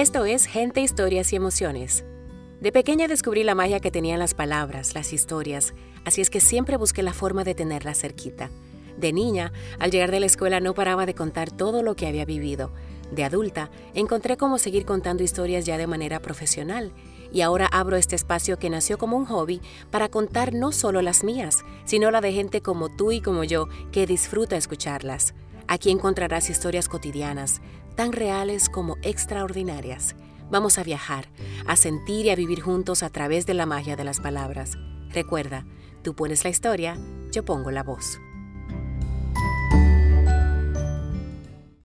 Esto es Gente, Historias y Emociones. De pequeña descubrí la magia que tenían las palabras, las historias, así es que siempre busqué la forma de tenerlas cerquita. De niña, al llegar de la escuela no paraba de contar todo lo que había vivido. De adulta, encontré cómo seguir contando historias ya de manera profesional y ahora abro este espacio que nació como un hobby para contar no solo las mías, sino la de gente como tú y como yo que disfruta escucharlas. Aquí encontrarás historias cotidianas, tan reales como extraordinarias. Vamos a viajar, a sentir y a vivir juntos a través de la magia de las palabras. Recuerda, tú pones la historia, yo pongo la voz.